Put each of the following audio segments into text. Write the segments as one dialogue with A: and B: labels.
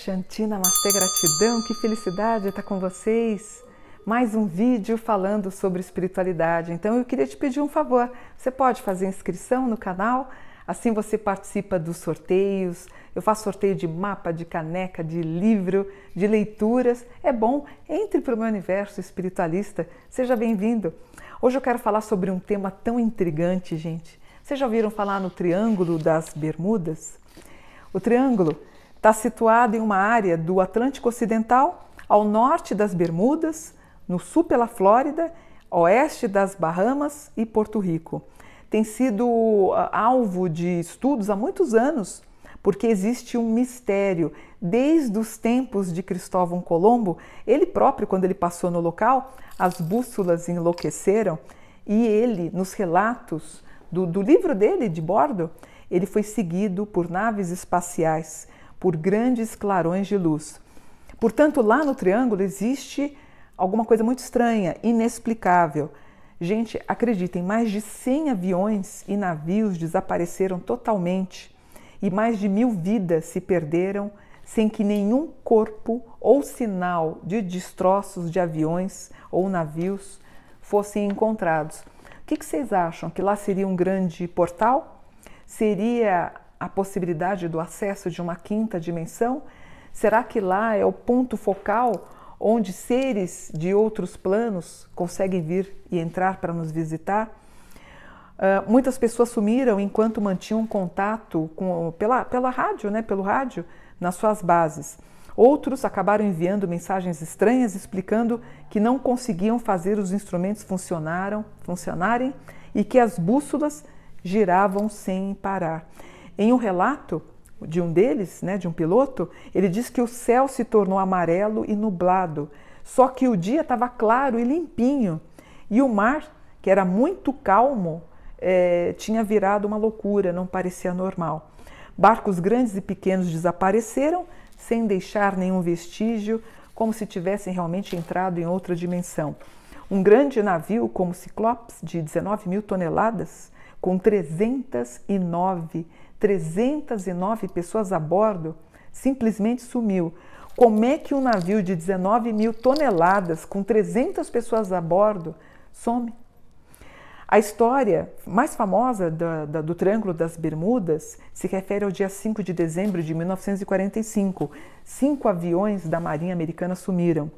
A: Shanti, Namastê, gratidão, que felicidade estar com vocês. Mais um vídeo falando sobre espiritualidade. Então eu queria te pedir um favor. Você pode fazer inscrição no canal, assim você participa dos sorteios. Eu faço sorteio de mapa, de caneca, de livro, de leituras. É bom, entre para o meu universo espiritualista. Seja bem-vindo. Hoje eu quero falar sobre um tema tão intrigante, gente. Vocês já ouviram falar no Triângulo das Bermudas? O Triângulo Está situado em uma área do Atlântico Ocidental, ao norte das Bermudas, no sul pela Flórida, oeste das Bahamas e Porto Rico. Tem sido ah, alvo de estudos há muitos anos, porque existe um mistério. Desde os tempos de Cristóvão Colombo, ele próprio, quando ele passou no local, as bússolas enlouqueceram e ele, nos relatos do, do livro dele de bordo, ele foi seguido por naves espaciais por grandes clarões de luz. Portanto, lá no triângulo existe alguma coisa muito estranha, inexplicável. Gente, acreditem, mais de 100 aviões e navios desapareceram totalmente e mais de mil vidas se perderam sem que nenhum corpo ou sinal de destroços de aviões ou navios fossem encontrados. O que vocês acham? Que lá seria um grande portal? Seria a possibilidade do acesso de uma quinta dimensão? Será que lá é o ponto focal onde seres de outros planos conseguem vir e entrar para nos visitar? Uh, muitas pessoas sumiram enquanto mantinham contato com, pela, pela rádio, né, pelo rádio, nas suas bases. Outros acabaram enviando mensagens estranhas explicando que não conseguiam fazer os instrumentos funcionaram, funcionarem e que as bússolas giravam sem parar. Em um relato de um deles, né, de um piloto, ele diz que o céu se tornou amarelo e nublado, só que o dia estava claro e limpinho e o mar, que era muito calmo, é, tinha virado uma loucura, não parecia normal. Barcos grandes e pequenos desapareceram sem deixar nenhum vestígio, como se tivessem realmente entrado em outra dimensão. Um grande navio como Ciclopes, de 19 mil toneladas, com 309 309 pessoas a bordo, simplesmente sumiu. Como é que um navio de 19 mil toneladas, com 300 pessoas a bordo, some? A história mais famosa do, Triângulo das Bermudas se refere ao dia 5 de dezembro de 1945. Cinco aviões da Marinha Americana sumiram.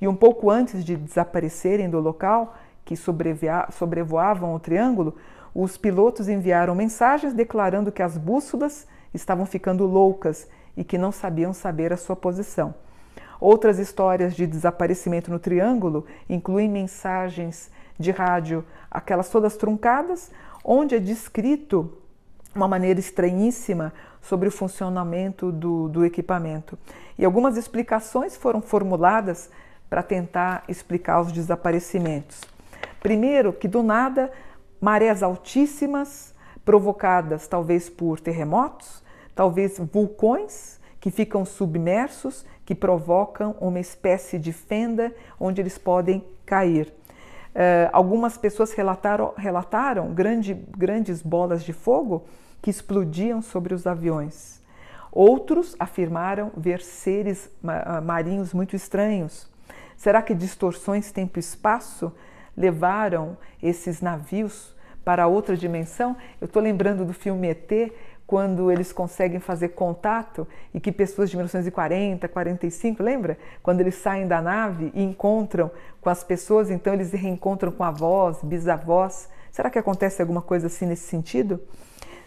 A: E um pouco antes de desaparecerem do local, que sobrevoavam o Triângulo, os pilotos enviaram mensagens declarando que as bússolas estavam ficando loucas e que não sabiam saber a sua posição. Outras histórias de desaparecimento no Triângulo incluem mensagens de rádio, aquelas todas truncadas, onde é descrito uma maneira estranhíssima sobre o funcionamento do, do equipamento. E algumas explicações foram formuladas para tentar explicar os desaparecimentos. Primeiro, que do nada marés altíssimas, provocadas talvez por terremotos, talvez vulcões que ficam submersos, que provocam uma espécie de fenda onde eles podem cair. Uh, algumas pessoas relataram, relataram grande, grandes bolas de fogo que explodiam sobre os aviões. Outros afirmaram ver seres marinhos muito estranhos. Será que distorções tempo-espaço levaram esses navios para outra dimensão. Eu estou lembrando do filme ET, quando eles conseguem fazer contato e que pessoas de 1940, 45, lembra? Quando eles saem da nave e encontram com as pessoas, então eles reencontram com avós, bisavós. Será que acontece alguma coisa assim nesse sentido?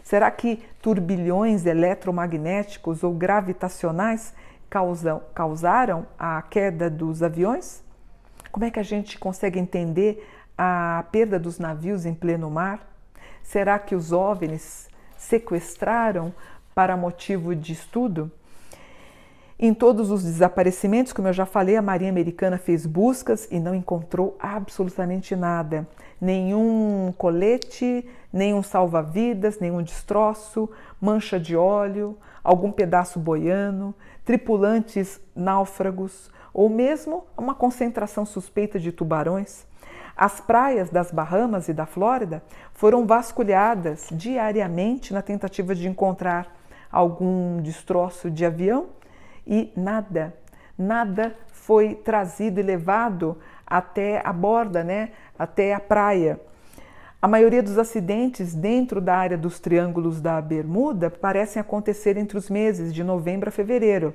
A: Será que turbilhões eletromagnéticos ou gravitacionais causam, causaram a queda dos aviões? Como é que a gente consegue entender a perda dos navios em pleno mar? Será que os OVNIs sequestraram para motivo de estudo? Em todos os desaparecimentos, como eu já falei, a Marinha Americana fez buscas e não encontrou absolutamente nada. Nenhum colete, nenhum salva-vidas, nenhum destroço, mancha de óleo, algum pedaço boiano, tripulantes náufragos, ou mesmo uma concentração suspeita de tubarões. As praias das Bahamas e da Flórida foram vasculhadas diariamente na tentativa de encontrar algum destroço de avião e nada, nada foi trazido e levado até a borda, né? até a praia. A maioria dos acidentes dentro da área dos Triângulos da Bermuda parecem acontecer entre os meses de novembro a fevereiro,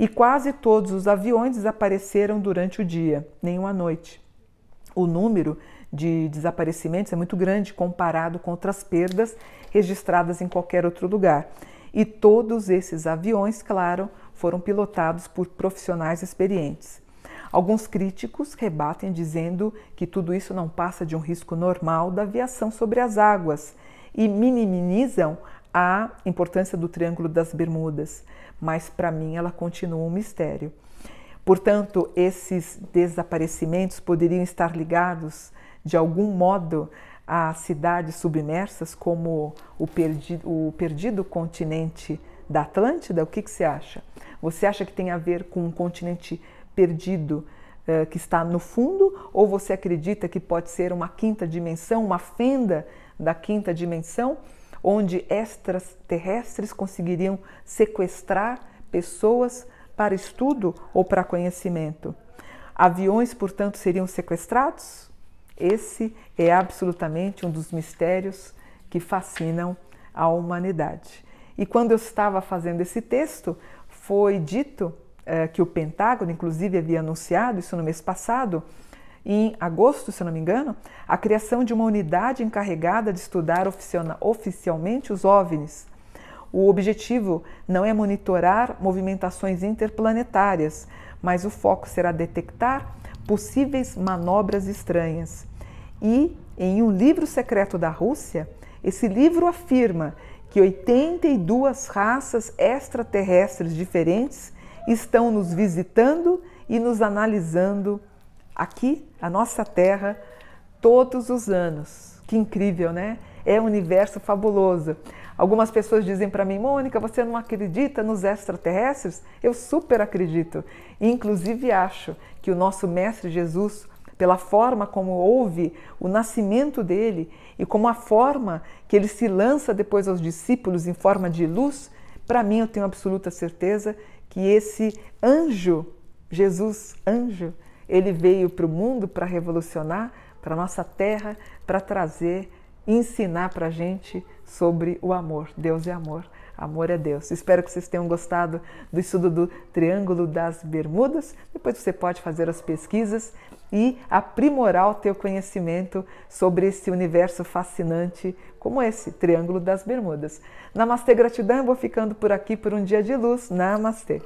A: e quase todos os aviões desapareceram durante o dia, nenhum à noite. O número de desaparecimentos é muito grande comparado com outras perdas registradas em qualquer outro lugar. E todos esses aviões, claro, foram pilotados por profissionais experientes. Alguns críticos rebatem dizendo que tudo isso não passa de um risco normal da aviação sobre as águas e minimizam a importância do Triângulo das Bermudas, mas para mim ela continua um mistério. Portanto, esses desaparecimentos poderiam estar ligados de algum modo a cidades submersas, como o perdido, o perdido continente da Atlântida? O que, que, você acha? Você acha que tem a ver com um continente perdido uh, que está no fundo? Ou você acredita que pode ser uma quinta dimensão, uma fenda da quinta dimensão, onde extraterrestres conseguiriam sequestrar pessoas para estudo ou para conhecimento? Aviões, portanto, seriam sequestrados? Esse é absolutamente um dos mistérios que fascinam a humanidade. E quando eu estava fazendo esse texto, foi dito é, que o Pentágono, inclusive, havia anunciado isso no mês passado, em agosto, se não me engano, a criação de uma unidade encarregada de estudar oficialmente os OVNIs. O objetivo não é monitorar movimentações interplanetárias, mas o foco será detectar possíveis manobras estranhas. E em um livro secreto da Rússia, esse livro afirma que 82 raças extraterrestres diferentes estão nos visitando e nos analisando aqui, a nossa Terra, todos os anos. Que incrível, né? É um universo fabuloso. Algumas pessoas dizem para mim, Mônica, você não acredita nos extraterrestres? Eu super acredito. Inclusive acho que o nosso Mestre Jesus pela forma como houve o nascimento dele e como a forma que ele se lança depois aos discípulos em forma de luz, para mim eu tenho absoluta certeza que esse anjo, Jesus, anjo, ele veio para o mundo para revolucionar, para nossa terra, para trazer, ensinar para a gente sobre o amor. Deus é amor. Amor é Deus. Espero que vocês tenham gostado do estudo do Triângulo das Bermudas. Depois você pode fazer as pesquisas e aprimorar o teu conhecimento sobre esse universo fascinante como esse, Triângulo das Bermudas. Namastê, gratidão. Eu vou ficando por aqui por um dia de luz. Namastê.